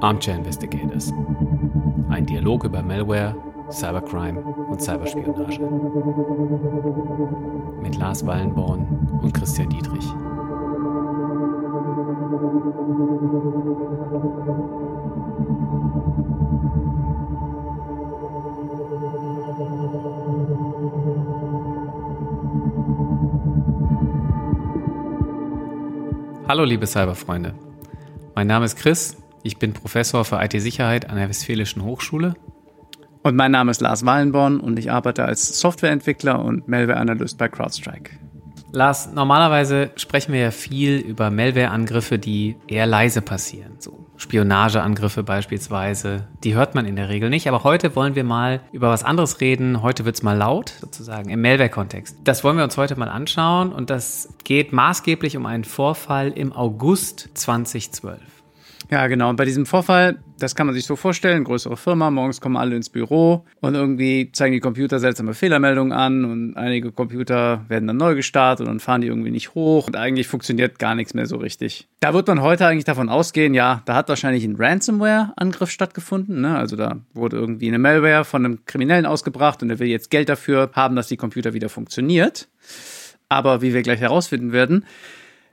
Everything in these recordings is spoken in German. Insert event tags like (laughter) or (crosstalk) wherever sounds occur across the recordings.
Armchair Investigators. Ein Dialog über Malware, Cybercrime und Cyberspionage. Mit Lars Wallenborn und Christian Dietrich. Hallo liebe Cyberfreunde. Mein Name ist Chris, ich bin Professor für IT-Sicherheit an der Westfälischen Hochschule. Und mein Name ist Lars Wallenborn und ich arbeite als Softwareentwickler und Malware-Analyst bei CrowdStrike. Lars, normalerweise sprechen wir ja viel über Malware-Angriffe, die eher leise passieren. So Spionageangriffe beispielsweise. Die hört man in der Regel nicht. Aber heute wollen wir mal über was anderes reden. Heute wird es mal laut, sozusagen, im Malware-Kontext. Das wollen wir uns heute mal anschauen. Und das geht maßgeblich um einen Vorfall im August 2012. Ja, genau. Und bei diesem Vorfall, das kann man sich so vorstellen, größere Firma, morgens kommen alle ins Büro und irgendwie zeigen die Computer seltsame Fehlermeldungen an und einige Computer werden dann neu gestartet und dann fahren die irgendwie nicht hoch und eigentlich funktioniert gar nichts mehr so richtig. Da wird man heute eigentlich davon ausgehen, ja, da hat wahrscheinlich ein Ransomware-Angriff stattgefunden. Ne? Also da wurde irgendwie eine Malware von einem Kriminellen ausgebracht und er will jetzt Geld dafür haben, dass die Computer wieder funktioniert. Aber wie wir gleich herausfinden werden,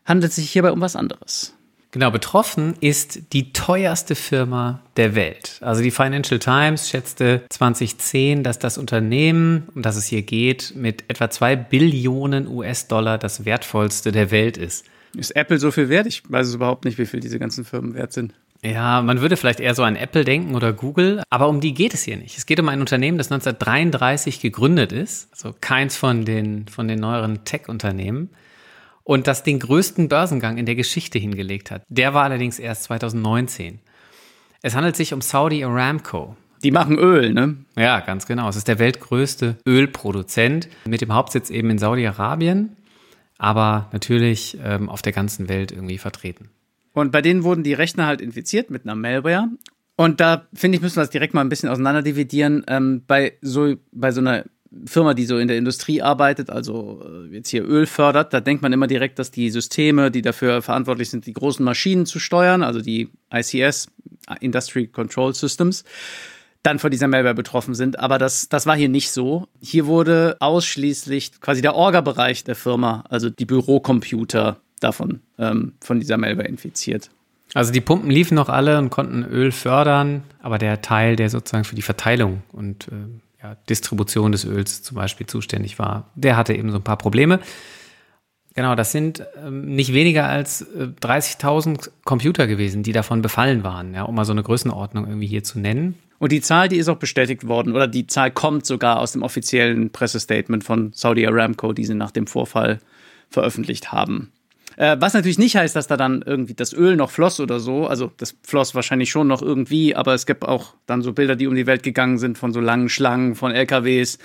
handelt es sich hierbei um was anderes. Genau, betroffen ist die teuerste Firma der Welt. Also die Financial Times schätzte 2010, dass das Unternehmen, um das es hier geht, mit etwa zwei Billionen US-Dollar das wertvollste der Welt ist. Ist Apple so viel wert? Ich weiß es überhaupt nicht, wie viel diese ganzen Firmen wert sind. Ja, man würde vielleicht eher so an Apple denken oder Google, aber um die geht es hier nicht. Es geht um ein Unternehmen, das 1933 gegründet ist, also keins von den, von den neueren Tech-Unternehmen und das den größten Börsengang in der Geschichte hingelegt hat. Der war allerdings erst 2019. Es handelt sich um Saudi Aramco. Die machen Öl, ne? Ja, ganz genau. Es ist der weltgrößte Ölproduzent mit dem Hauptsitz eben in Saudi-Arabien, aber natürlich ähm, auf der ganzen Welt irgendwie vertreten. Und bei denen wurden die Rechner halt infiziert mit einer Malware. Und da finde ich, müssen wir das direkt mal ein bisschen auseinander dividieren. Ähm, bei, so, bei so einer Firma, die so in der Industrie arbeitet, also äh, jetzt hier Öl fördert, da denkt man immer direkt, dass die Systeme, die dafür verantwortlich sind, die großen Maschinen zu steuern, also die ICS, Industry Control Systems, dann von dieser Malware betroffen sind. Aber das, das war hier nicht so. Hier wurde ausschließlich quasi der Orga-Bereich der Firma, also die Bürocomputer davon, ähm, von dieser Malware infiziert. Also die Pumpen liefen noch alle und konnten Öl fördern, aber der Teil, der sozusagen für die Verteilung und äh, ja, Distribution des Öls zum Beispiel zuständig war, der hatte eben so ein paar Probleme. Genau, das sind ähm, nicht weniger als äh, 30.000 Computer gewesen, die davon befallen waren, ja, um mal so eine Größenordnung irgendwie hier zu nennen. Und die Zahl, die ist auch bestätigt worden, oder die Zahl kommt sogar aus dem offiziellen Pressestatement von Saudi Aramco, die sie nach dem Vorfall veröffentlicht haben. Äh, was natürlich nicht heißt, dass da dann irgendwie das Öl noch floss oder so. Also das floss wahrscheinlich schon noch irgendwie, aber es gibt auch dann so Bilder, die um die Welt gegangen sind von so langen Schlangen von LKWs,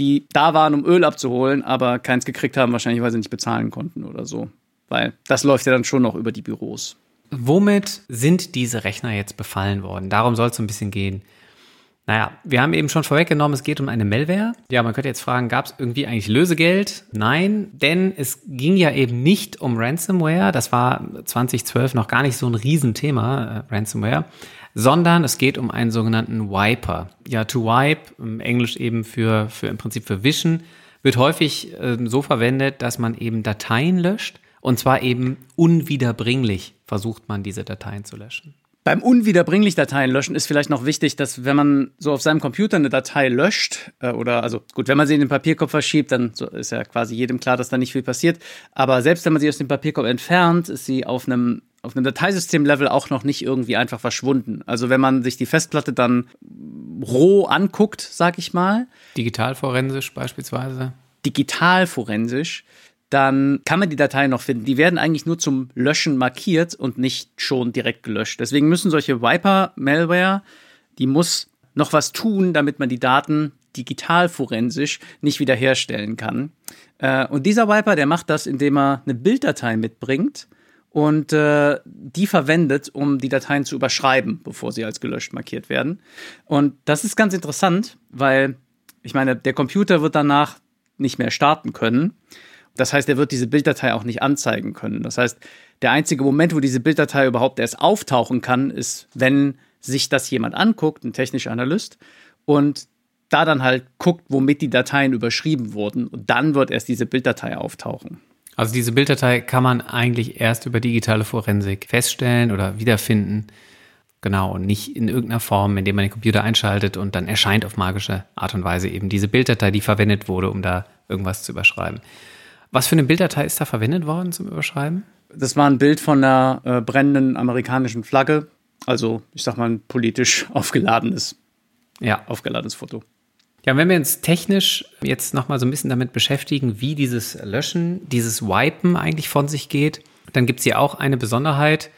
die da waren, um Öl abzuholen, aber keins gekriegt haben, wahrscheinlich, weil sie nicht bezahlen konnten oder so. Weil das läuft ja dann schon noch über die Büros. Womit sind diese Rechner jetzt befallen worden? Darum soll es so ein bisschen gehen. Naja, wir haben eben schon vorweggenommen, es geht um eine Malware. Ja, man könnte jetzt fragen, gab es irgendwie eigentlich Lösegeld? Nein, denn es ging ja eben nicht um Ransomware. Das war 2012 noch gar nicht so ein Riesenthema, äh, Ransomware, sondern es geht um einen sogenannten Wiper. Ja, to wipe, im Englisch eben für, für im Prinzip für wischen, wird häufig äh, so verwendet, dass man eben Dateien löscht und zwar eben unwiederbringlich versucht man diese Dateien zu löschen. Beim unwiederbringlich Dateien löschen ist vielleicht noch wichtig, dass wenn man so auf seinem Computer eine Datei löscht, äh, oder also gut, wenn man sie in den Papierkorb verschiebt, dann so ist ja quasi jedem klar, dass da nicht viel passiert. Aber selbst wenn man sie aus dem Papierkorb entfernt, ist sie auf einem auf einem Dateisystem-Level auch noch nicht irgendwie einfach verschwunden. Also wenn man sich die Festplatte dann roh anguckt, sag ich mal. Digitalforensisch beispielsweise. Digitalforensisch dann kann man die Dateien noch finden. Die werden eigentlich nur zum Löschen markiert und nicht schon direkt gelöscht. Deswegen müssen solche Viper-Malware, die muss noch was tun, damit man die Daten digital forensisch nicht wiederherstellen kann. Äh, und dieser Viper, der macht das, indem er eine Bilddatei mitbringt und äh, die verwendet, um die Dateien zu überschreiben, bevor sie als gelöscht markiert werden. Und das ist ganz interessant, weil ich meine, der Computer wird danach nicht mehr starten können. Das heißt, er wird diese Bilddatei auch nicht anzeigen können. Das heißt, der einzige Moment, wo diese Bilddatei überhaupt erst auftauchen kann, ist, wenn sich das jemand anguckt, ein technischer Analyst, und da dann halt guckt, womit die Dateien überschrieben wurden. Und dann wird erst diese Bilddatei auftauchen. Also diese Bilddatei kann man eigentlich erst über digitale Forensik feststellen oder wiederfinden. Genau, und nicht in irgendeiner Form, indem man den Computer einschaltet und dann erscheint auf magische Art und Weise eben diese Bilddatei, die verwendet wurde, um da irgendwas zu überschreiben. Was für eine Bilddatei ist da verwendet worden zum Überschreiben? Das war ein Bild von einer äh, brennenden amerikanischen Flagge. Also, ich sag mal, ein politisch (laughs) aufgeladenes, ja. aufgeladenes Foto. Ja, wenn wir uns technisch jetzt nochmal so ein bisschen damit beschäftigen, wie dieses Löschen, dieses Wipen eigentlich von sich geht, dann gibt es hier auch eine Besonderheit,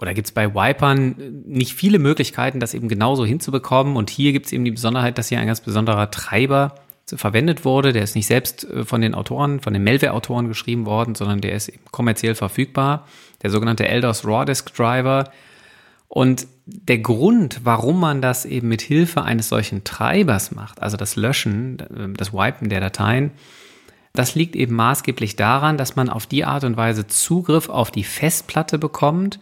oder gibt es bei Wipern nicht viele Möglichkeiten, das eben genauso hinzubekommen. Und hier gibt es eben die Besonderheit, dass hier ein ganz besonderer Treiber verwendet wurde. Der ist nicht selbst äh, von den Autoren, von den Malware-Autoren geschrieben worden, sondern der ist kommerziell verfügbar. Der sogenannte Eldos Raw Disk Driver. Und der Grund, warum man das eben mit Hilfe eines solchen Treibers macht, also das Löschen, äh, das Wipen der Dateien, das liegt eben maßgeblich daran, dass man auf die Art und Weise Zugriff auf die Festplatte bekommt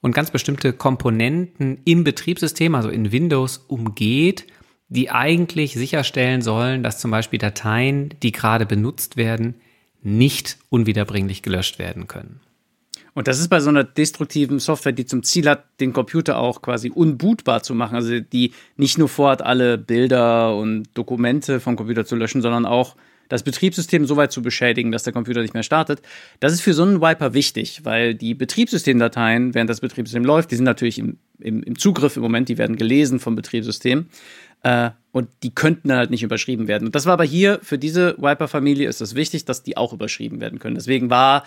und ganz bestimmte Komponenten im Betriebssystem, also in Windows, umgeht, die eigentlich sicherstellen sollen, dass zum Beispiel Dateien, die gerade benutzt werden, nicht unwiederbringlich gelöscht werden können. Und das ist bei so einer destruktiven Software, die zum Ziel hat, den Computer auch quasi unbootbar zu machen. Also die nicht nur vorhat, alle Bilder und Dokumente vom Computer zu löschen, sondern auch das Betriebssystem so weit zu beschädigen, dass der Computer nicht mehr startet. Das ist für so einen Wiper wichtig, weil die Betriebssystemdateien, während das Betriebssystem läuft, die sind natürlich im, im, im Zugriff im Moment, die werden gelesen vom Betriebssystem. Äh, und die könnten dann halt nicht überschrieben werden. Und das war aber hier für diese Wiper-Familie ist es wichtig, dass die auch überschrieben werden können. Deswegen war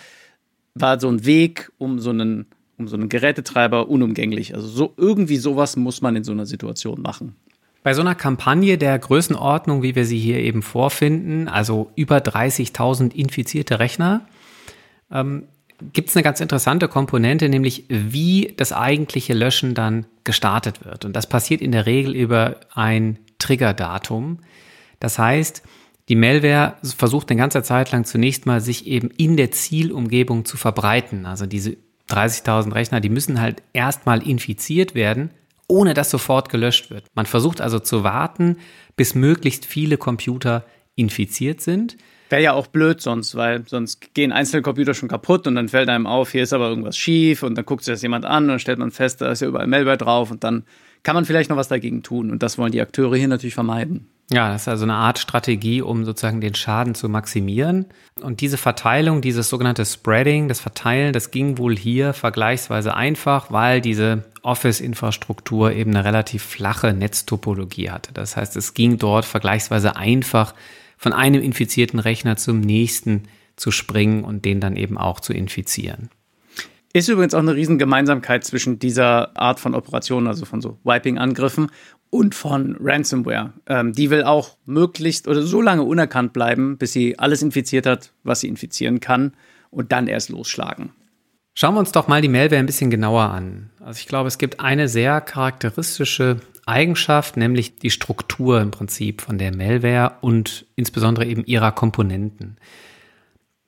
war so ein Weg um so einen, um so einen Gerätetreiber unumgänglich. Also so irgendwie sowas muss man in so einer Situation machen. Bei so einer Kampagne der Größenordnung, wie wir sie hier eben vorfinden, also über 30.000 infizierte Rechner, ähm, gibt es eine ganz interessante Komponente, nämlich wie das eigentliche Löschen dann gestartet wird. Und das passiert in der Regel über ein Triggerdatum. Das heißt, die Malware versucht eine ganze Zeit lang zunächst mal sich eben in der Zielumgebung zu verbreiten. Also diese 30.000 Rechner, die müssen halt erstmal infiziert werden, ohne dass sofort gelöscht wird. Man versucht also zu warten, bis möglichst viele Computer infiziert sind. Wäre ja auch blöd sonst, weil sonst gehen einzelne Computer schon kaputt und dann fällt einem auf, hier ist aber irgendwas schief und dann guckt sich das jemand an und dann stellt man fest, da ist ja überall Malware drauf und dann kann man vielleicht noch was dagegen tun und das wollen die Akteure hier natürlich vermeiden. Ja, das ist also eine Art Strategie, um sozusagen den Schaden zu maximieren. Und diese Verteilung, dieses sogenannte Spreading, das Verteilen, das ging wohl hier vergleichsweise einfach, weil diese Office-Infrastruktur eben eine relativ flache Netztopologie hatte. Das heißt, es ging dort vergleichsweise einfach von einem infizierten Rechner zum nächsten zu springen und den dann eben auch zu infizieren. Ist übrigens auch eine Riesengemeinsamkeit zwischen dieser Art von Operationen, also von so Wiping-Angriffen und von Ransomware. Ähm, die will auch möglichst oder so lange unerkannt bleiben, bis sie alles infiziert hat, was sie infizieren kann und dann erst losschlagen. Schauen wir uns doch mal die Malware ein bisschen genauer an. Also ich glaube, es gibt eine sehr charakteristische Eigenschaft, nämlich die Struktur im Prinzip von der Malware und insbesondere eben ihrer Komponenten.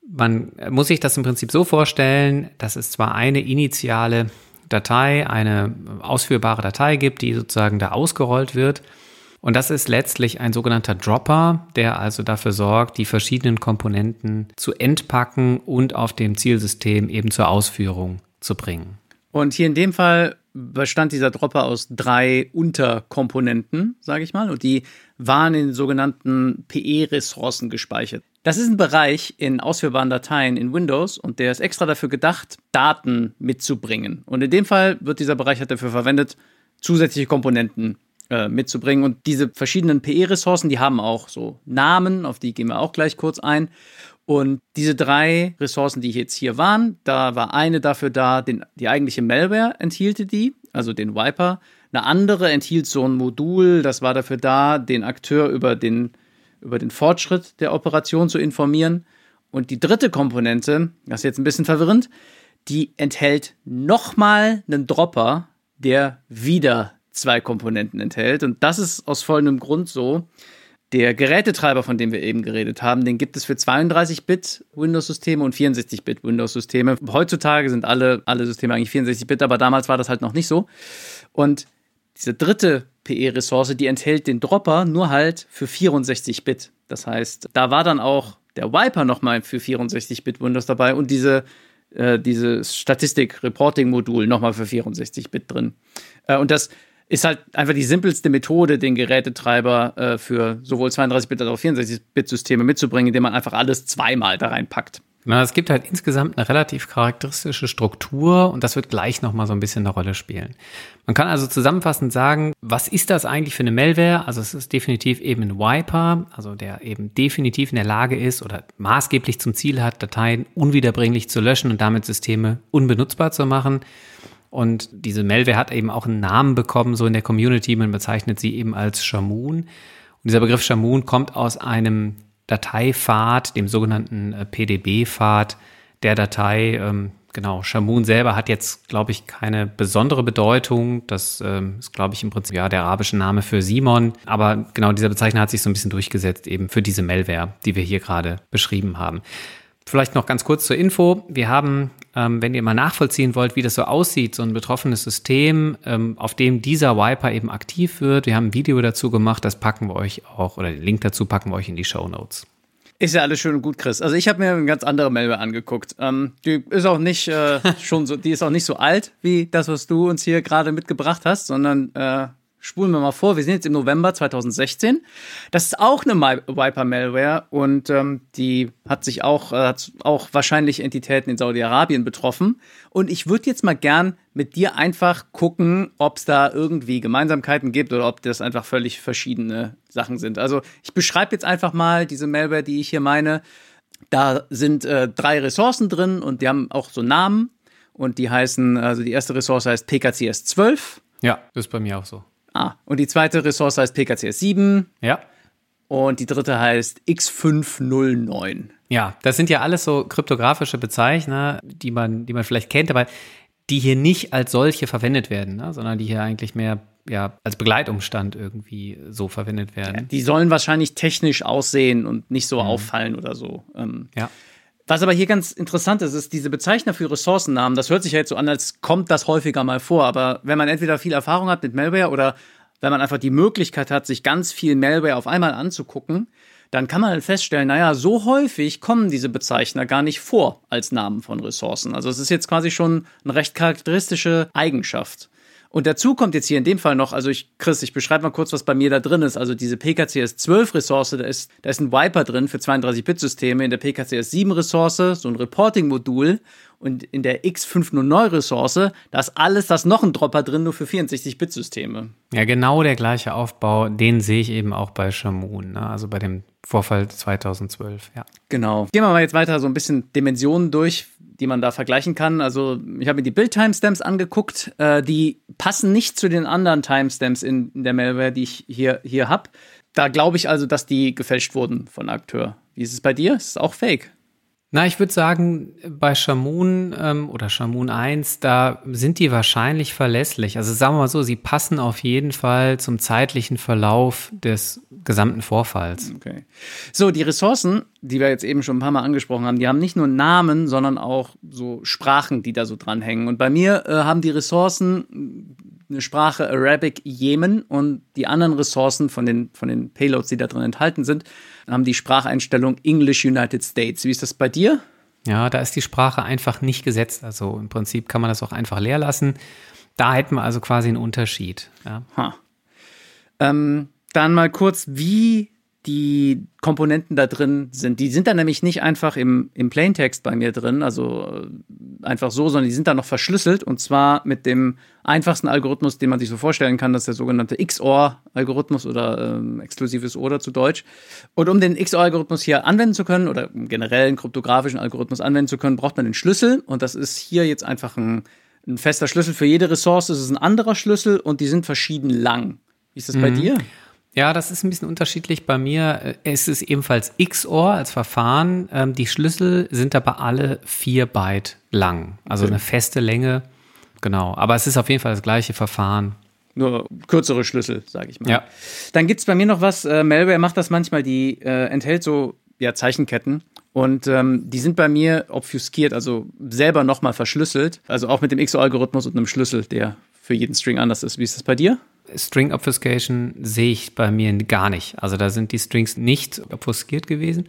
Man muss sich das im Prinzip so vorstellen, dass es zwar eine initiale Datei, eine ausführbare Datei gibt, die sozusagen da ausgerollt wird. Und das ist letztlich ein sogenannter Dropper, der also dafür sorgt, die verschiedenen Komponenten zu entpacken und auf dem Zielsystem eben zur Ausführung zu bringen. Und hier in dem Fall bestand dieser Dropper aus drei Unterkomponenten, sage ich mal, und die waren in sogenannten PE-Ressourcen gespeichert. Das ist ein Bereich in ausführbaren Dateien in Windows und der ist extra dafür gedacht, Daten mitzubringen. Und in dem Fall wird dieser Bereich halt dafür verwendet, zusätzliche Komponenten äh, mitzubringen. Und diese verschiedenen PE-Ressourcen, die haben auch so Namen, auf die gehen wir auch gleich kurz ein. Und diese drei Ressourcen, die jetzt hier waren, da war eine dafür da, den, die eigentliche Malware enthielt die, also den Wiper. Eine andere enthielt so ein Modul, das war dafür da, den Akteur über den, über den Fortschritt der Operation zu informieren. Und die dritte Komponente, das ist jetzt ein bisschen verwirrend, die enthält nochmal einen Dropper, der wieder zwei Komponenten enthält. Und das ist aus folgendem Grund so. der Gerätetreiber, von dem wir eben geredet haben, den gibt es für 32-Bit Windows-Systeme und 64-Bit Windows-Systeme. Heutzutage sind alle, alle Systeme eigentlich 64-Bit, aber damals war das halt noch nicht so. Und diese dritte PE-Ressource, die enthält den Dropper nur halt für 64-Bit. Das heißt, da war dann auch der Wiper nochmal für 64-Bit Windows dabei und diese, äh, dieses Statistik-Reporting-Modul nochmal für 64-Bit drin. Äh, und das ist halt einfach die simpelste Methode, den Gerätetreiber äh, für sowohl 32-Bit als auch 64-Bit-Systeme mitzubringen, indem man einfach alles zweimal da reinpackt. Na, es gibt halt insgesamt eine relativ charakteristische Struktur und das wird gleich nochmal so ein bisschen eine Rolle spielen. Man kann also zusammenfassend sagen, was ist das eigentlich für eine Malware? Also es ist definitiv eben ein Wiper, also der eben definitiv in der Lage ist oder maßgeblich zum Ziel hat, Dateien unwiederbringlich zu löschen und damit Systeme unbenutzbar zu machen. Und diese Malware hat eben auch einen Namen bekommen, so in der Community. Man bezeichnet sie eben als Shamoon. Und dieser Begriff Shamoon kommt aus einem Dateipfad, dem sogenannten äh, PDB-Pfad der Datei. Ähm, genau, Shamoon selber hat jetzt, glaube ich, keine besondere Bedeutung. Das ähm, ist, glaube ich, im Prinzip ja der arabische Name für Simon. Aber genau dieser Bezeichner hat sich so ein bisschen durchgesetzt eben für diese Malware, die wir hier gerade beschrieben haben. Vielleicht noch ganz kurz zur Info. Wir haben, ähm, wenn ihr mal nachvollziehen wollt, wie das so aussieht, so ein betroffenes System, ähm, auf dem dieser Wiper eben aktiv wird. Wir haben ein Video dazu gemacht, das packen wir euch auch, oder den Link dazu packen wir euch in die Show Notes. Ist ja alles schön und gut, Chris. Also ich habe mir eine ganz andere Malware angeguckt. Ähm, die ist auch nicht äh, (laughs) schon so, die ist auch nicht so alt wie das, was du uns hier gerade mitgebracht hast, sondern äh, spulen wir mal vor, wir sind jetzt im November 2016. Das ist auch eine Viper-Malware und ähm, die hat sich auch, äh, hat auch wahrscheinlich Entitäten in Saudi-Arabien betroffen. Und ich würde jetzt mal gern mit dir einfach gucken, ob es da irgendwie Gemeinsamkeiten gibt oder ob das einfach völlig verschiedene Sachen sind. Also ich beschreibe jetzt einfach mal diese Malware, die ich hier meine. Da sind äh, drei Ressourcen drin und die haben auch so Namen und die heißen, also die erste Ressource heißt PKCS 12. Ja, das ist bei mir auch so. Ah, und die zweite Ressource heißt PKCS7. Ja. Und die dritte heißt X509. Ja, das sind ja alles so kryptografische Bezeichner, die man, die man vielleicht kennt, aber die hier nicht als solche verwendet werden, ne? sondern die hier eigentlich mehr ja, als Begleitumstand irgendwie so verwendet werden. Ja, die sollen wahrscheinlich technisch aussehen und nicht so mhm. auffallen oder so. Ähm, ja. Was aber hier ganz interessant ist, ist diese Bezeichner für Ressourcennamen. Das hört sich ja jetzt so an, als kommt das häufiger mal vor. Aber wenn man entweder viel Erfahrung hat mit Malware oder wenn man einfach die Möglichkeit hat, sich ganz viel Malware auf einmal anzugucken, dann kann man feststellen, naja, so häufig kommen diese Bezeichner gar nicht vor als Namen von Ressourcen. Also es ist jetzt quasi schon eine recht charakteristische Eigenschaft. Und dazu kommt jetzt hier in dem Fall noch, also ich, Chris, ich beschreibe mal kurz, was bei mir da drin ist. Also diese PKCS 12 Ressource, da ist, da ist ein Wiper drin für 32-Bit-Systeme, in der PKCS 7 Ressource so ein Reporting-Modul und in der X509 Ressource, da ist alles das noch ein Dropper drin, nur für 64-Bit-Systeme. Ja, genau der gleiche Aufbau, den sehe ich eben auch bei Shamoon, ne? also bei dem Vorfall 2012, ja. Genau. Gehen wir mal jetzt weiter so ein bisschen Dimensionen durch, die man da vergleichen kann. Also ich habe mir die Build-Timestamps angeguckt. Äh, die passen nicht zu den anderen Timestamps in, in der Malware, die ich hier, hier habe. Da glaube ich also, dass die gefälscht wurden von Akteur. Wie ist es bei dir? Ist es auch fake? Na, ich würde sagen, bei Shamoon ähm, oder Shamoon 1, da sind die wahrscheinlich verlässlich. Also sagen wir mal so, sie passen auf jeden Fall zum zeitlichen Verlauf des gesamten Vorfalls. Okay. So, die Ressourcen, die wir jetzt eben schon ein paar Mal angesprochen haben, die haben nicht nur Namen, sondern auch so Sprachen, die da so dranhängen. Und bei mir äh, haben die Ressourcen eine Sprache Arabic Jemen und die anderen Ressourcen von den, von den Payloads, die da drin enthalten sind, haben die Spracheinstellung English United States. Wie ist das bei dir? Ja, da ist die Sprache einfach nicht gesetzt. Also im Prinzip kann man das auch einfach leer lassen. Da hätten wir also quasi einen Unterschied. Ja. Ähm, dann mal kurz, wie die Komponenten da drin sind. Die sind dann nämlich nicht einfach im, im Plaintext bei mir drin, also äh, einfach so, sondern die sind dann noch verschlüsselt und zwar mit dem einfachsten Algorithmus, den man sich so vorstellen kann, das ist der sogenannte XOR-Algorithmus oder ähm, exklusives Oder zu Deutsch. Und um den XOR-Algorithmus hier anwenden zu können oder generell einen kryptografischen Algorithmus anwenden zu können, braucht man den Schlüssel und das ist hier jetzt einfach ein, ein fester Schlüssel für jede Ressource. Es ist ein anderer Schlüssel und die sind verschieden lang. Wie ist das mhm. bei dir? Ja, das ist ein bisschen unterschiedlich. Bei mir ist es ebenfalls XOR als Verfahren. Ähm, die Schlüssel sind aber alle vier Byte lang. Also okay. eine feste Länge. Genau. Aber es ist auf jeden Fall das gleiche Verfahren. nur kürzere Schlüssel, sage ich mal. Ja. Dann gibt es bei mir noch was, äh, Malware macht das manchmal, die äh, enthält so ja, Zeichenketten. Und ähm, die sind bei mir obfuskiert, also selber nochmal verschlüsselt. Also auch mit dem XOR-Algorithmus und einem Schlüssel, der für jeden String anders ist. Wie ist das bei dir? String Obfuscation sehe ich bei mir gar nicht. Also da sind die Strings nicht obfuskiert gewesen.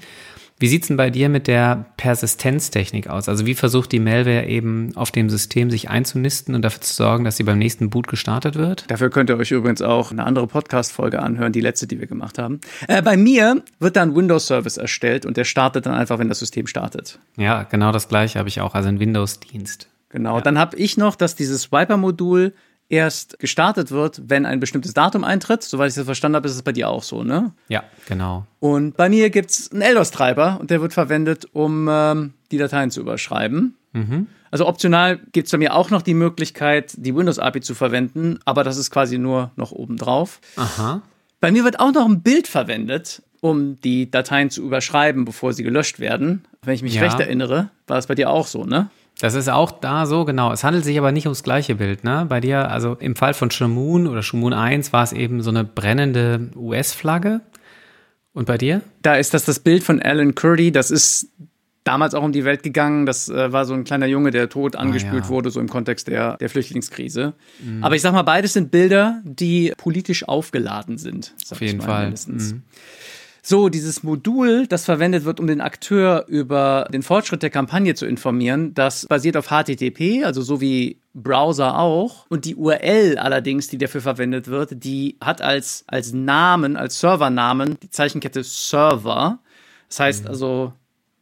Wie sieht's denn bei dir mit der Persistenztechnik aus? Also wie versucht die Malware eben auf dem System sich einzunisten und dafür zu sorgen, dass sie beim nächsten Boot gestartet wird? Dafür könnt ihr euch übrigens auch eine andere Podcast-Folge anhören, die letzte, die wir gemacht haben. Äh, bei mir wird dann Windows-Service erstellt und der startet dann einfach, wenn das System startet. Ja, genau das gleiche habe ich auch, also ein Windows-Dienst. Genau, ja. dann habe ich noch, dass dieses Wiper-Modul erst gestartet wird, wenn ein bestimmtes Datum eintritt. Soweit ich das verstanden habe, ist es bei dir auch so, ne? Ja, genau. Und bei mir gibt es einen LDOS-Treiber und der wird verwendet, um ähm, die Dateien zu überschreiben. Mhm. Also optional gibt es bei mir auch noch die Möglichkeit, die Windows-API zu verwenden, aber das ist quasi nur noch obendrauf. Aha. Bei mir wird auch noch ein Bild verwendet, um die Dateien zu überschreiben, bevor sie gelöscht werden. Wenn ich mich ja. recht erinnere, war das bei dir auch so, ne? Das ist auch da so, genau. Es handelt sich aber nicht ums gleiche Bild, ne? Bei dir, also im Fall von Shamoon oder Shamoon 1 war es eben so eine brennende US-Flagge. Und bei dir? Da ist das das Bild von Alan Kurdi. Das ist damals auch um die Welt gegangen. Das äh, war so ein kleiner Junge, der tot ah, angespült ah, ja. wurde, so im Kontext der, der Flüchtlingskrise. Mhm. Aber ich sag mal, beides sind Bilder, die politisch aufgeladen sind. Auf jeden Fall. Mhm. So, dieses Modul, das verwendet wird, um den Akteur über den Fortschritt der Kampagne zu informieren, das basiert auf HTTP, also so wie Browser auch. Und die URL allerdings, die dafür verwendet wird, die hat als, als Namen, als Servernamen die Zeichenkette Server. Das heißt mhm. also,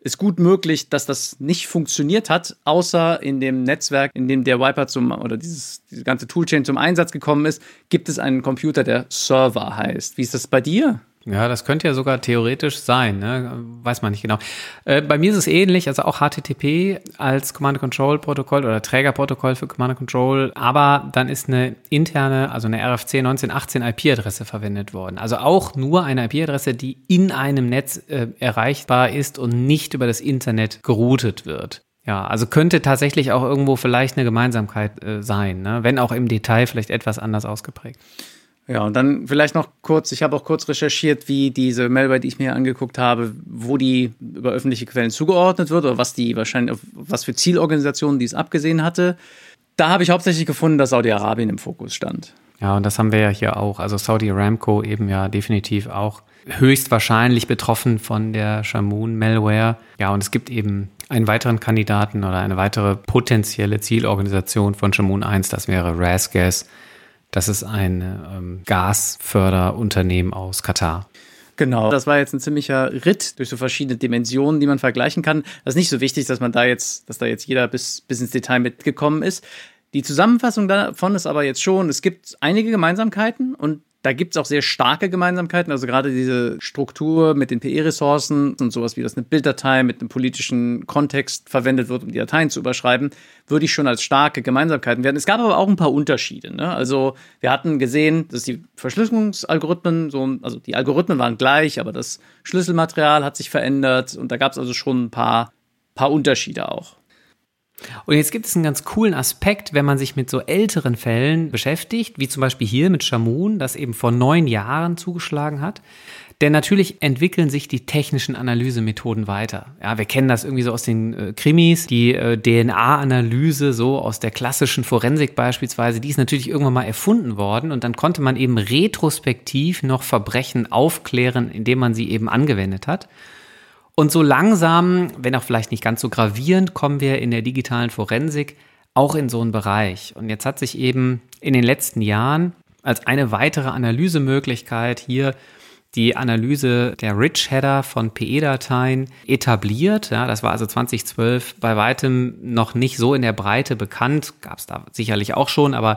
ist gut möglich, dass das nicht funktioniert hat, außer in dem Netzwerk, in dem der Wiper zum oder dieses diese ganze Toolchain zum Einsatz gekommen ist, gibt es einen Computer, der Server heißt. Wie ist das bei dir? Ja, das könnte ja sogar theoretisch sein, ne? weiß man nicht genau. Äh, bei mir ist es ähnlich, also auch HTTP als Command-Control-Protokoll oder Trägerprotokoll für Command-Control, aber dann ist eine interne, also eine RFC 1918 IP-Adresse verwendet worden. Also auch nur eine IP-Adresse, die in einem Netz äh, erreichbar ist und nicht über das Internet geroutet wird. Ja, also könnte tatsächlich auch irgendwo vielleicht eine Gemeinsamkeit äh, sein, ne? wenn auch im Detail vielleicht etwas anders ausgeprägt. Ja, und dann vielleicht noch kurz, ich habe auch kurz recherchiert, wie diese Malware, die ich mir angeguckt habe, wo die über öffentliche Quellen zugeordnet wird oder was die wahrscheinlich, was für Zielorganisationen die es abgesehen hatte. Da habe ich hauptsächlich gefunden, dass Saudi-Arabien im Fokus stand. Ja, und das haben wir ja hier auch. Also Saudi Aramco eben ja definitiv auch höchstwahrscheinlich betroffen von der Shamoon-Malware. Ja, und es gibt eben einen weiteren Kandidaten oder eine weitere potenzielle Zielorganisation von Shamoon 1, das wäre Rasgas das ist ein ähm, Gasförderunternehmen aus Katar. Genau. Das war jetzt ein ziemlicher Ritt durch so verschiedene Dimensionen, die man vergleichen kann. Das ist nicht so wichtig, dass man da jetzt, dass da jetzt jeder bis, bis ins Detail mitgekommen ist. Die Zusammenfassung davon ist aber jetzt schon, es gibt einige Gemeinsamkeiten und da gibt es auch sehr starke Gemeinsamkeiten, also gerade diese Struktur mit den PE-Ressourcen und sowas wie das eine Bilddatei mit einem politischen Kontext verwendet wird, um die Dateien zu überschreiben, würde ich schon als starke Gemeinsamkeiten werden. Es gab aber auch ein paar Unterschiede. Ne? Also wir hatten gesehen, dass die Verschlüsselungsalgorithmen, so, also die Algorithmen waren gleich, aber das Schlüsselmaterial hat sich verändert und da gab es also schon ein paar, paar Unterschiede auch. Und jetzt gibt es einen ganz coolen Aspekt, wenn man sich mit so älteren Fällen beschäftigt, wie zum Beispiel hier mit Shamoon, das eben vor neun Jahren zugeschlagen hat. Denn natürlich entwickeln sich die technischen Analysemethoden weiter. Ja, wir kennen das irgendwie so aus den äh, Krimis, die äh, DNA-Analyse so aus der klassischen Forensik beispielsweise, die ist natürlich irgendwann mal erfunden worden und dann konnte man eben retrospektiv noch Verbrechen aufklären, indem man sie eben angewendet hat. Und so langsam, wenn auch vielleicht nicht ganz so gravierend, kommen wir in der digitalen Forensik auch in so einen Bereich. Und jetzt hat sich eben in den letzten Jahren als eine weitere Analysemöglichkeit hier die Analyse der Rich Header von PE-Dateien etabliert. Ja, das war also 2012 bei weitem noch nicht so in der Breite bekannt. Gab es da sicherlich auch schon, aber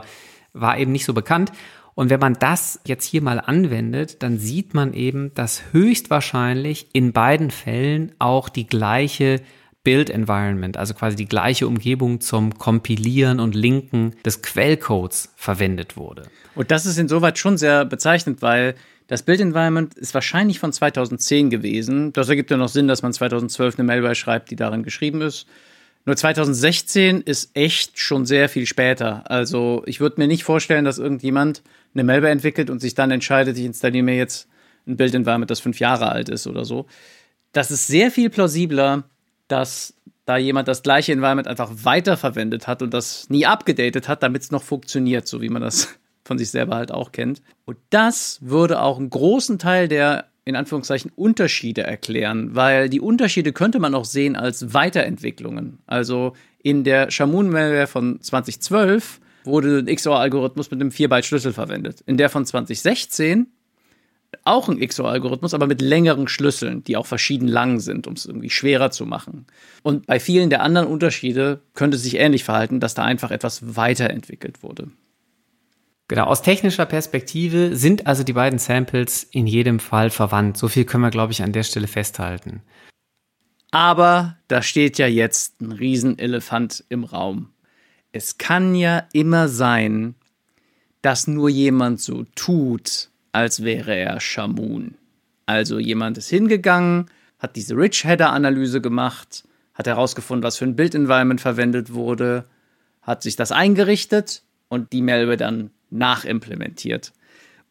war eben nicht so bekannt. Und wenn man das jetzt hier mal anwendet, dann sieht man eben, dass höchstwahrscheinlich in beiden Fällen auch die gleiche Build Environment, also quasi die gleiche Umgebung zum Kompilieren und Linken des Quellcodes verwendet wurde. Und das ist insoweit schon sehr bezeichnend, weil das Build Environment ist wahrscheinlich von 2010 gewesen. Das ergibt ja noch Sinn, dass man 2012 eine Mailware schreibt, die darin geschrieben ist. Nur 2016 ist echt schon sehr viel später. Also ich würde mir nicht vorstellen, dass irgendjemand eine Malware entwickelt und sich dann entscheidet, ich installiere mir jetzt ein Build-Environment, das fünf Jahre alt ist oder so. Das ist sehr viel plausibler, dass da jemand das gleiche Environment einfach weiterverwendet hat und das nie abgedatet hat, damit es noch funktioniert, so wie man das (laughs) von sich selber halt auch kennt. Und das würde auch einen großen Teil der in Anführungszeichen Unterschiede erklären, weil die Unterschiede könnte man auch sehen als Weiterentwicklungen. Also in der Shamoon-Malware von 2012 wurde ein XOR-Algorithmus mit einem 4-Byte-Schlüssel verwendet. In der von 2016 auch ein XOR-Algorithmus, aber mit längeren Schlüsseln, die auch verschieden lang sind, um es irgendwie schwerer zu machen. Und bei vielen der anderen Unterschiede könnte es sich ähnlich verhalten, dass da einfach etwas weiterentwickelt wurde. Genau, aus technischer Perspektive sind also die beiden Samples in jedem Fall verwandt. So viel können wir, glaube ich, an der Stelle festhalten. Aber da steht ja jetzt ein Riesenelefant im Raum. Es kann ja immer sein, dass nur jemand so tut, als wäre er Shamoon. Also jemand ist hingegangen, hat diese Rich-Header-Analyse gemacht, hat herausgefunden, was für ein Build-Environment verwendet wurde, hat sich das eingerichtet und die Malware dann nachimplementiert.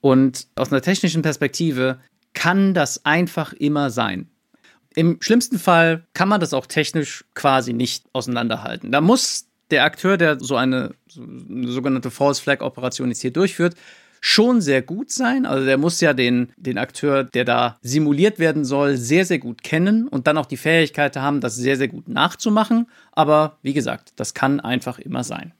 Und aus einer technischen Perspektive kann das einfach immer sein. Im schlimmsten Fall kann man das auch technisch quasi nicht auseinanderhalten. Da muss der Akteur, der so eine, so eine sogenannte False Flag Operation jetzt hier durchführt, schon sehr gut sein. Also der muss ja den, den Akteur, der da simuliert werden soll, sehr, sehr gut kennen und dann auch die Fähigkeit haben, das sehr, sehr gut nachzumachen. Aber wie gesagt, das kann einfach immer sein.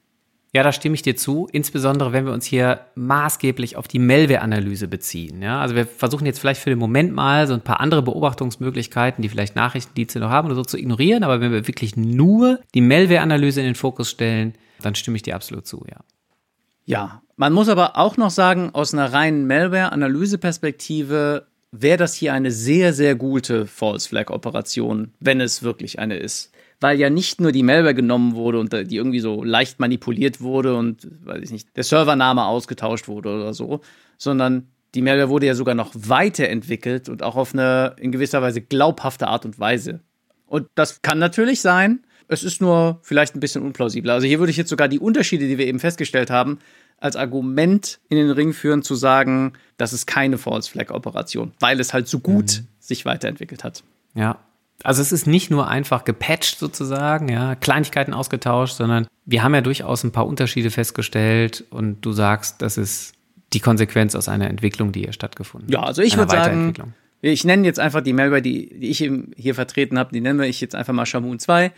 Ja, da stimme ich dir zu, insbesondere wenn wir uns hier maßgeblich auf die Malware-Analyse beziehen. Ja, also wir versuchen jetzt vielleicht für den Moment mal so ein paar andere Beobachtungsmöglichkeiten, die vielleicht Nachrichtendienste noch haben oder so zu ignorieren, aber wenn wir wirklich nur die Malware-Analyse in den Fokus stellen, dann stimme ich dir absolut zu, ja. Ja, man muss aber auch noch sagen, aus einer reinen Malware-Analyse-Perspektive wäre das hier eine sehr, sehr gute False Flag-Operation, wenn es wirklich eine ist. Weil ja nicht nur die Malware genommen wurde und die irgendwie so leicht manipuliert wurde und, weiß ich nicht, der Servername ausgetauscht wurde oder so, sondern die Malware wurde ja sogar noch weiterentwickelt und auch auf eine in gewisser Weise glaubhafte Art und Weise. Und das kann natürlich sein, es ist nur vielleicht ein bisschen unplausibel. Also hier würde ich jetzt sogar die Unterschiede, die wir eben festgestellt haben, als Argument in den Ring führen, zu sagen, das ist keine False Flag Operation, weil es halt so gut mhm. sich weiterentwickelt hat. Ja. Also es ist nicht nur einfach gepatcht sozusagen, ja, Kleinigkeiten ausgetauscht, sondern wir haben ja durchaus ein paar Unterschiede festgestellt und du sagst, das ist die Konsequenz aus einer Entwicklung, die hier stattgefunden hat. Ja, also ich würde sagen, ich nenne jetzt einfach die Malware, die, die ich hier vertreten habe, die nenne ich jetzt einfach mal Shamoon 2.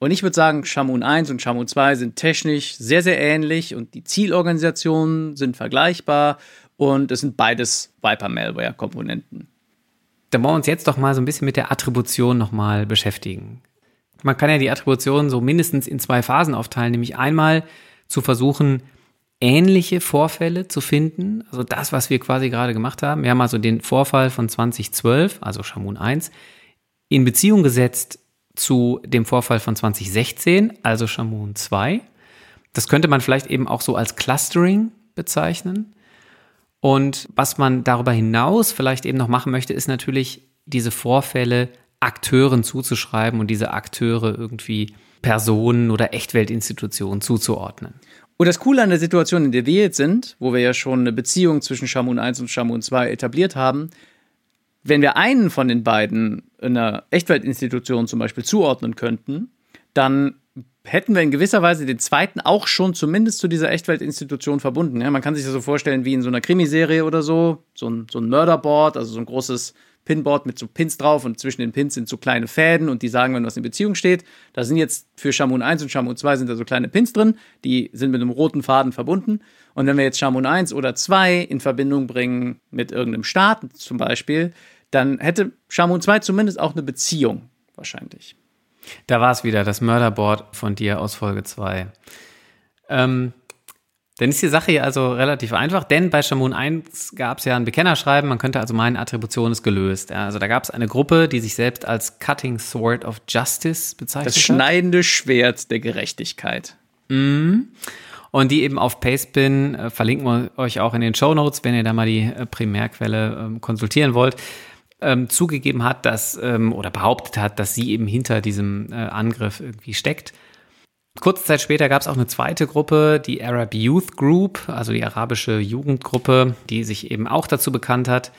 Und ich würde sagen, Shamoon 1 und Shamoon 2 sind technisch sehr, sehr ähnlich und die Zielorganisationen sind vergleichbar und es sind beides Viper-Malware-Komponenten. Da wollen wir uns jetzt doch mal so ein bisschen mit der Attribution nochmal beschäftigen. Man kann ja die Attribution so mindestens in zwei Phasen aufteilen, nämlich einmal zu versuchen, ähnliche Vorfälle zu finden. Also das, was wir quasi gerade gemacht haben. Wir haben also den Vorfall von 2012, also Shamoon 1, in Beziehung gesetzt zu dem Vorfall von 2016, also Shamoon 2. Das könnte man vielleicht eben auch so als Clustering bezeichnen. Und was man darüber hinaus vielleicht eben noch machen möchte, ist natürlich diese Vorfälle Akteuren zuzuschreiben und diese Akteure irgendwie Personen oder Echtweltinstitutionen zuzuordnen. Und das Coole an der Situation, in der wir jetzt sind, wo wir ja schon eine Beziehung zwischen Shamoon 1 und Shamoon 2 etabliert haben, wenn wir einen von den beiden einer Echtweltinstitution zum Beispiel zuordnen könnten, dann hätten wir in gewisser Weise den zweiten auch schon zumindest zu dieser Echtweltinstitution verbunden. Ja, man kann sich das so vorstellen wie in so einer Krimiserie oder so, so ein, so ein Murderboard, also so ein großes Pinboard mit so Pins drauf und zwischen den Pins sind so kleine Fäden und die sagen, wenn was in Beziehung steht. Da sind jetzt für Shamoon 1 und Shamoon 2 sind da so kleine Pins drin, die sind mit einem roten Faden verbunden. Und wenn wir jetzt Shamoon 1 oder 2 in Verbindung bringen mit irgendeinem Staat zum Beispiel, dann hätte Shamoon 2 zumindest auch eine Beziehung wahrscheinlich. Da war es wieder, das Murderboard von dir aus Folge 2. Ähm, dann ist die Sache hier also relativ einfach, denn bei Shamoon 1 gab es ja ein Bekennerschreiben, man könnte also meinen, Attribution ist gelöst. Also da gab es eine Gruppe, die sich selbst als Cutting Sword of Justice bezeichnet Das schneidende Schwert der Gerechtigkeit. Mhm. Und die eben auf Pastebin, äh, verlinken wir euch auch in den Show Notes, wenn ihr da mal die äh, Primärquelle ähm, konsultieren wollt, ähm, zugegeben hat, dass, ähm, oder behauptet hat, dass sie eben hinter diesem äh, Angriff irgendwie steckt. Kurze Zeit später gab es auch eine zweite Gruppe, die Arab Youth Group, also die arabische Jugendgruppe, die sich eben auch dazu bekannt hat.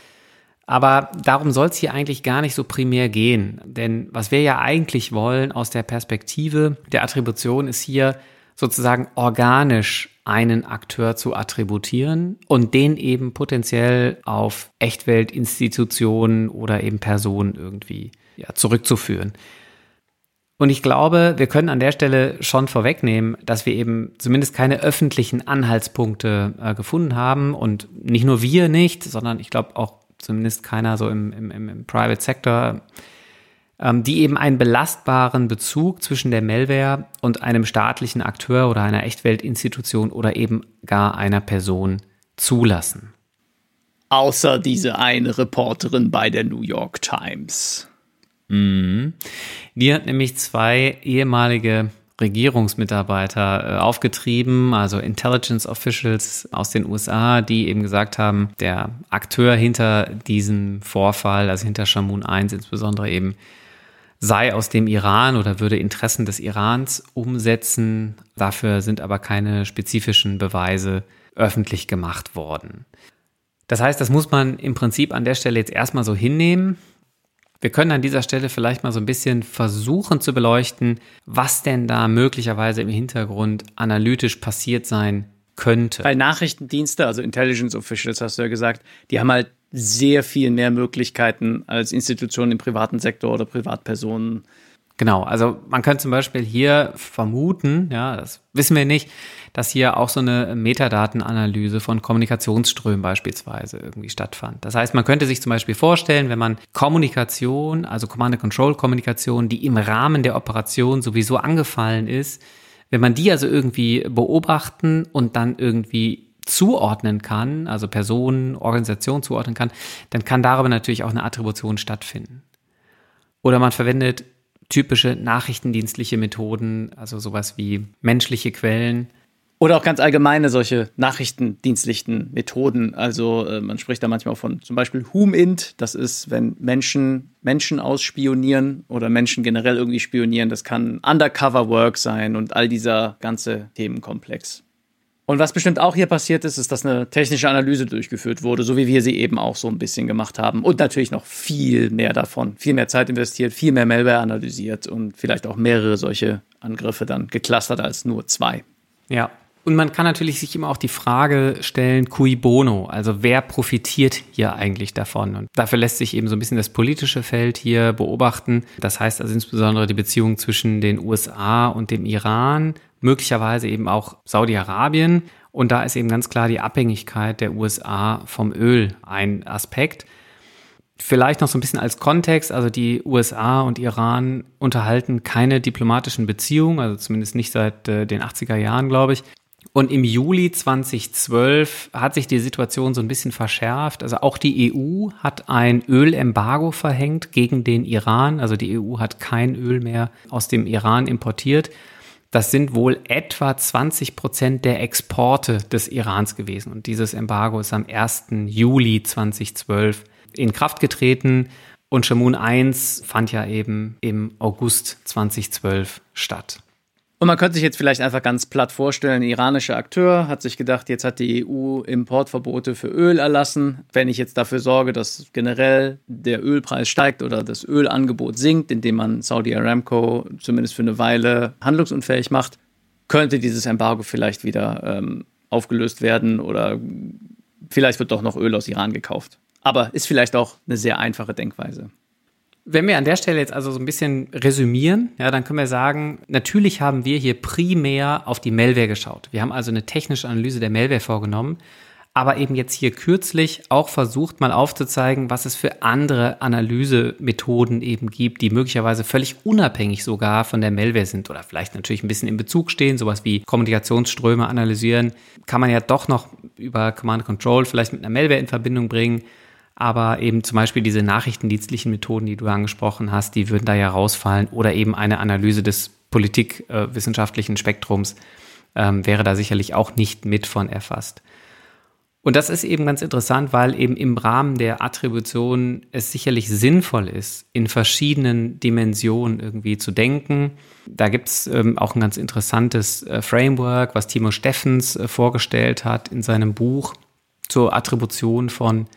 Aber darum soll es hier eigentlich gar nicht so primär gehen. Denn was wir ja eigentlich wollen aus der Perspektive der Attribution ist hier sozusagen organisch einen Akteur zu attributieren und den eben potenziell auf Echtweltinstitutionen oder eben Personen irgendwie ja, zurückzuführen. Und ich glaube, wir können an der Stelle schon vorwegnehmen, dass wir eben zumindest keine öffentlichen Anhaltspunkte äh, gefunden haben und nicht nur wir nicht, sondern ich glaube auch zumindest keiner so im, im, im Private Sector, ähm, die eben einen belastbaren Bezug zwischen der Malware und einem staatlichen Akteur oder einer Echtweltinstitution oder eben gar einer Person zulassen. Außer diese eine Reporterin bei der New York Times. Mhm. Die hat nämlich zwei ehemalige Regierungsmitarbeiter äh, aufgetrieben, also Intelligence Officials aus den USA, die eben gesagt haben, der Akteur hinter diesem Vorfall, also hinter Shamoon 1 insbesondere eben, sei aus dem Iran oder würde Interessen des Irans umsetzen. Dafür sind aber keine spezifischen Beweise öffentlich gemacht worden. Das heißt, das muss man im Prinzip an der Stelle jetzt erstmal so hinnehmen. Wir können an dieser Stelle vielleicht mal so ein bisschen versuchen zu beleuchten, was denn da möglicherweise im Hintergrund analytisch passiert sein könnte. Weil Nachrichtendienste, also Intelligence Officials, hast du ja gesagt, die haben halt sehr viel mehr Möglichkeiten als Institutionen im privaten Sektor oder Privatpersonen. Genau, also man könnte zum Beispiel hier vermuten, ja, das wissen wir nicht, dass hier auch so eine Metadatenanalyse von Kommunikationsströmen beispielsweise irgendwie stattfand. Das heißt, man könnte sich zum Beispiel vorstellen, wenn man Kommunikation, also Command-and-Control-Kommunikation, die im Rahmen der Operation sowieso angefallen ist, wenn man die also irgendwie beobachten und dann irgendwie zuordnen kann, also Personen, Organisationen zuordnen kann, dann kann darüber natürlich auch eine Attribution stattfinden. Oder man verwendet typische nachrichtendienstliche Methoden, also sowas wie menschliche Quellen, oder auch ganz allgemeine solche nachrichtendienstlichen Methoden. Also äh, man spricht da manchmal von zum Beispiel Whom-Int. Das ist, wenn Menschen Menschen ausspionieren oder Menschen generell irgendwie spionieren. Das kann Undercover-Work sein und all dieser ganze Themenkomplex. Und was bestimmt auch hier passiert ist, ist, dass eine technische Analyse durchgeführt wurde, so wie wir sie eben auch so ein bisschen gemacht haben. Und natürlich noch viel mehr davon, viel mehr Zeit investiert, viel mehr Malware analysiert und vielleicht auch mehrere solche Angriffe dann geclustert als nur zwei. Ja, und man kann natürlich sich immer auch die Frage stellen, cui bono, also wer profitiert hier eigentlich davon? Und dafür lässt sich eben so ein bisschen das politische Feld hier beobachten. Das heißt also insbesondere die Beziehung zwischen den USA und dem Iran, möglicherweise eben auch Saudi-Arabien. Und da ist eben ganz klar die Abhängigkeit der USA vom Öl ein Aspekt. Vielleicht noch so ein bisschen als Kontext, also die USA und Iran unterhalten keine diplomatischen Beziehungen, also zumindest nicht seit äh, den 80er Jahren, glaube ich. Und im Juli 2012 hat sich die Situation so ein bisschen verschärft. Also auch die EU hat ein Ölembargo verhängt gegen den Iran. Also die EU hat kein Öl mehr aus dem Iran importiert. Das sind wohl etwa 20 Prozent der Exporte des Irans gewesen. Und dieses Embargo ist am 1. Juli 2012 in Kraft getreten. Und Shamoon 1 fand ja eben im August 2012 statt. Und man könnte sich jetzt vielleicht einfach ganz platt vorstellen, ein iranischer Akteur hat sich gedacht, jetzt hat die EU Importverbote für Öl erlassen. Wenn ich jetzt dafür sorge, dass generell der Ölpreis steigt oder das Ölangebot sinkt, indem man Saudi Aramco zumindest für eine Weile handlungsunfähig macht, könnte dieses Embargo vielleicht wieder ähm, aufgelöst werden oder vielleicht wird doch noch Öl aus Iran gekauft. Aber ist vielleicht auch eine sehr einfache Denkweise. Wenn wir an der Stelle jetzt also so ein bisschen resümieren, ja, dann können wir sagen, natürlich haben wir hier primär auf die Malware geschaut. Wir haben also eine technische Analyse der Malware vorgenommen, aber eben jetzt hier kürzlich auch versucht, mal aufzuzeigen, was es für andere Analysemethoden eben gibt, die möglicherweise völlig unabhängig sogar von der Malware sind oder vielleicht natürlich ein bisschen in Bezug stehen, sowas wie Kommunikationsströme analysieren, kann man ja doch noch über Command Control vielleicht mit einer Malware in Verbindung bringen aber eben zum Beispiel diese nachrichtendienstlichen Methoden, die du angesprochen hast, die würden da ja rausfallen oder eben eine Analyse des politikwissenschaftlichen Spektrums ähm, wäre da sicherlich auch nicht mit von erfasst. Und das ist eben ganz interessant, weil eben im Rahmen der Attribution es sicherlich sinnvoll ist, in verschiedenen Dimensionen irgendwie zu denken. Da gibt es ähm, auch ein ganz interessantes äh, Framework, was Timo Steffens äh, vorgestellt hat in seinem Buch zur Attribution von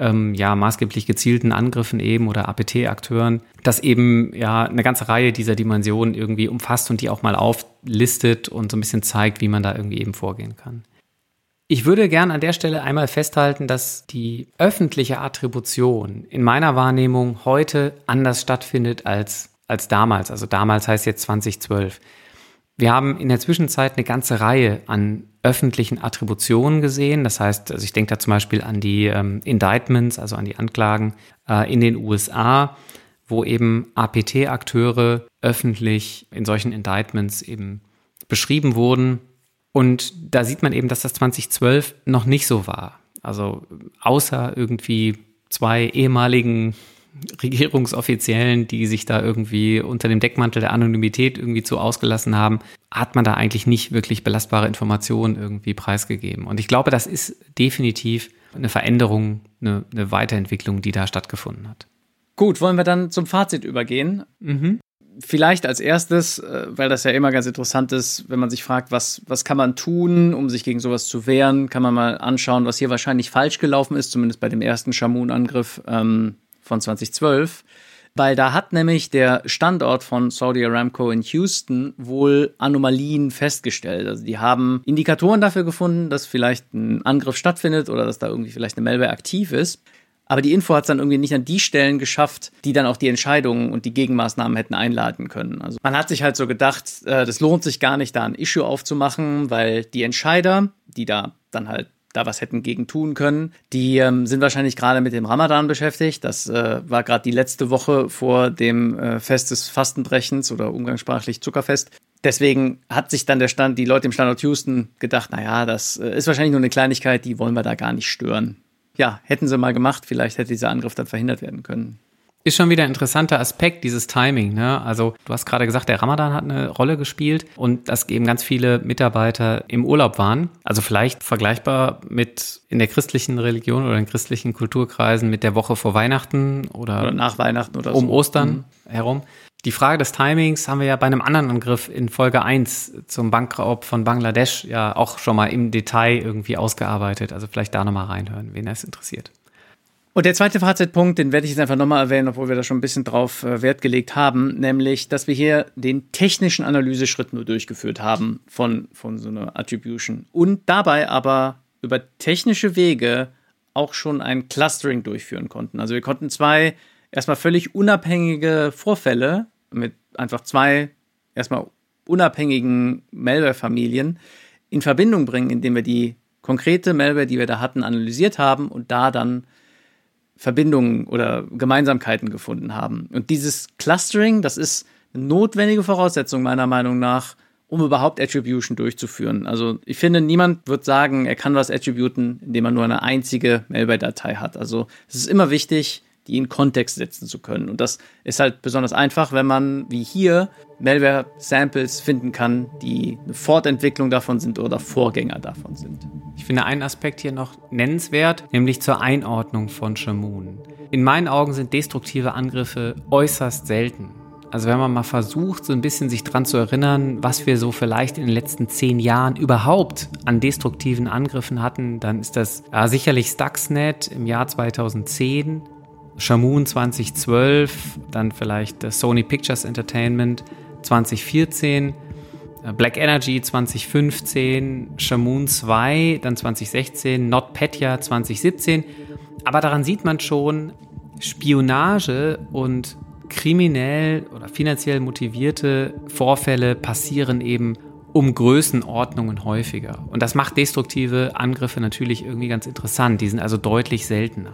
ähm, ja, maßgeblich gezielten Angriffen eben oder APT-Akteuren, das eben ja eine ganze Reihe dieser Dimensionen irgendwie umfasst und die auch mal auflistet und so ein bisschen zeigt, wie man da irgendwie eben vorgehen kann. Ich würde gern an der Stelle einmal festhalten, dass die öffentliche Attribution in meiner Wahrnehmung heute anders stattfindet als, als damals. Also damals heißt jetzt 2012. Wir haben in der Zwischenzeit eine ganze Reihe an öffentlichen Attributionen gesehen. Das heißt, also ich denke da zum Beispiel an die ähm, Indictments, also an die Anklagen äh, in den USA, wo eben APT-Akteure öffentlich in solchen Indictments eben beschrieben wurden und da sieht man eben, dass das 2012 noch nicht so war. Also außer irgendwie zwei ehemaligen Regierungsoffiziellen, die sich da irgendwie unter dem Deckmantel der Anonymität irgendwie zu ausgelassen haben, hat man da eigentlich nicht wirklich belastbare Informationen irgendwie preisgegeben. Und ich glaube, das ist definitiv eine Veränderung, eine, eine Weiterentwicklung, die da stattgefunden hat. Gut, wollen wir dann zum Fazit übergehen? Mhm vielleicht als erstes, äh, weil das ja immer ganz interessant ist, wenn man sich fragt, was, was kann man tun, um sich gegen sowas zu wehren, kann man mal anschauen, was hier wahrscheinlich falsch gelaufen ist, zumindest bei dem ersten Shamoon-Angriff ähm, von 2012. Weil da hat nämlich der Standort von Saudi Aramco in Houston wohl Anomalien festgestellt. Also die haben Indikatoren dafür gefunden, dass vielleicht ein Angriff stattfindet oder dass da irgendwie vielleicht eine Malware aktiv ist. Aber die Info hat es dann irgendwie nicht an die Stellen geschafft, die dann auch die Entscheidungen und die Gegenmaßnahmen hätten einleiten können. Also man hat sich halt so gedacht, äh, das lohnt sich gar nicht, da ein Issue aufzumachen, weil die Entscheider, die da dann halt da was hätten gegen tun können. Die ähm, sind wahrscheinlich gerade mit dem Ramadan beschäftigt. Das äh, war gerade die letzte Woche vor dem äh, Fest des Fastenbrechens oder umgangssprachlich Zuckerfest. Deswegen hat sich dann der Stand, die Leute im Standort Houston gedacht, naja, das äh, ist wahrscheinlich nur eine Kleinigkeit, die wollen wir da gar nicht stören ja, hätten sie mal gemacht, vielleicht hätte dieser Angriff dann verhindert werden können. Ist schon wieder ein interessanter Aspekt, dieses Timing. Ne? Also du hast gerade gesagt, der Ramadan hat eine Rolle gespielt und dass eben ganz viele Mitarbeiter im Urlaub waren. Also vielleicht vergleichbar mit in der christlichen Religion oder in christlichen Kulturkreisen mit der Woche vor Weihnachten oder, oder nach Weihnachten oder um so. Ostern mhm. herum. Die Frage des Timings haben wir ja bei einem anderen Angriff in Folge 1 zum Bankraub von Bangladesch ja auch schon mal im Detail irgendwie ausgearbeitet. Also vielleicht da nochmal reinhören, wen es interessiert. Und der zweite Fazitpunkt, den werde ich jetzt einfach nochmal erwähnen, obwohl wir da schon ein bisschen drauf äh, Wert gelegt haben, nämlich, dass wir hier den technischen Analyseschritt nur durchgeführt haben von, von so einer Attribution und dabei aber über technische Wege auch schon ein Clustering durchführen konnten. Also wir konnten zwei erstmal völlig unabhängige Vorfälle mit einfach zwei erstmal unabhängigen Malware-Familien in Verbindung bringen, indem wir die konkrete Malware, die wir da hatten, analysiert haben und da dann Verbindungen oder Gemeinsamkeiten gefunden haben. Und dieses Clustering, das ist eine notwendige Voraussetzung meiner Meinung nach, um überhaupt Attribution durchzuführen. Also ich finde, niemand wird sagen, er kann was attributen, indem er nur eine einzige Malware-Datei hat. Also es ist immer wichtig, die in Kontext setzen zu können. Und das ist halt besonders einfach, wenn man wie hier Malware-Samples finden kann, die eine Fortentwicklung davon sind oder Vorgänger davon sind. Ich finde einen Aspekt hier noch nennenswert, nämlich zur Einordnung von Shamoon. In meinen Augen sind destruktive Angriffe äußerst selten. Also wenn man mal versucht, so ein bisschen sich dran zu erinnern, was wir so vielleicht in den letzten zehn Jahren überhaupt an destruktiven Angriffen hatten, dann ist das ja, sicherlich Stuxnet im Jahr 2010, Shamoon 2012, dann vielleicht Sony Pictures Entertainment 2014, äh, Black Energy 2015, Shamoon 2, dann 2016, NotPetya 2017. Aber daran sieht man schon, Spionage und kriminell oder finanziell motivierte Vorfälle passieren eben um Größenordnungen häufiger. Und das macht destruktive Angriffe natürlich irgendwie ganz interessant. Die sind also deutlich seltener.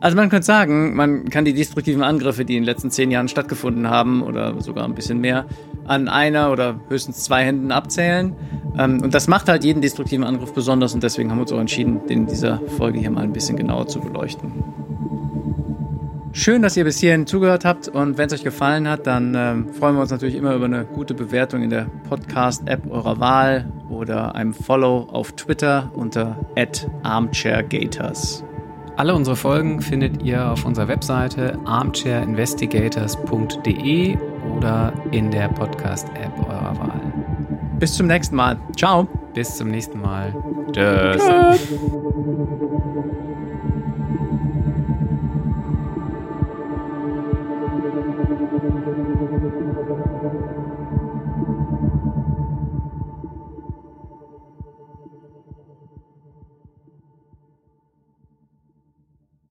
Also man könnte sagen, man kann die destruktiven Angriffe, die in den letzten zehn Jahren stattgefunden haben, oder sogar ein bisschen mehr, an einer oder höchstens zwei Händen abzählen. Ähm, und das macht halt jeden destruktiven Angriff besonders und deswegen haben wir uns auch entschieden, den in dieser Folge hier mal ein bisschen genauer zu beleuchten. Schön, dass ihr bis hierhin zugehört habt und wenn es euch gefallen hat, dann ähm, freuen wir uns natürlich immer über eine gute Bewertung in der Podcast-App eurer Wahl oder einem Follow auf Twitter unter armchairgators. Alle unsere Folgen findet ihr auf unserer Webseite armchairinvestigators.de oder in der Podcast-App eurer Wahl. Bis zum nächsten Mal. Ciao. Bis zum nächsten Mal. Tschüss. Tschüss.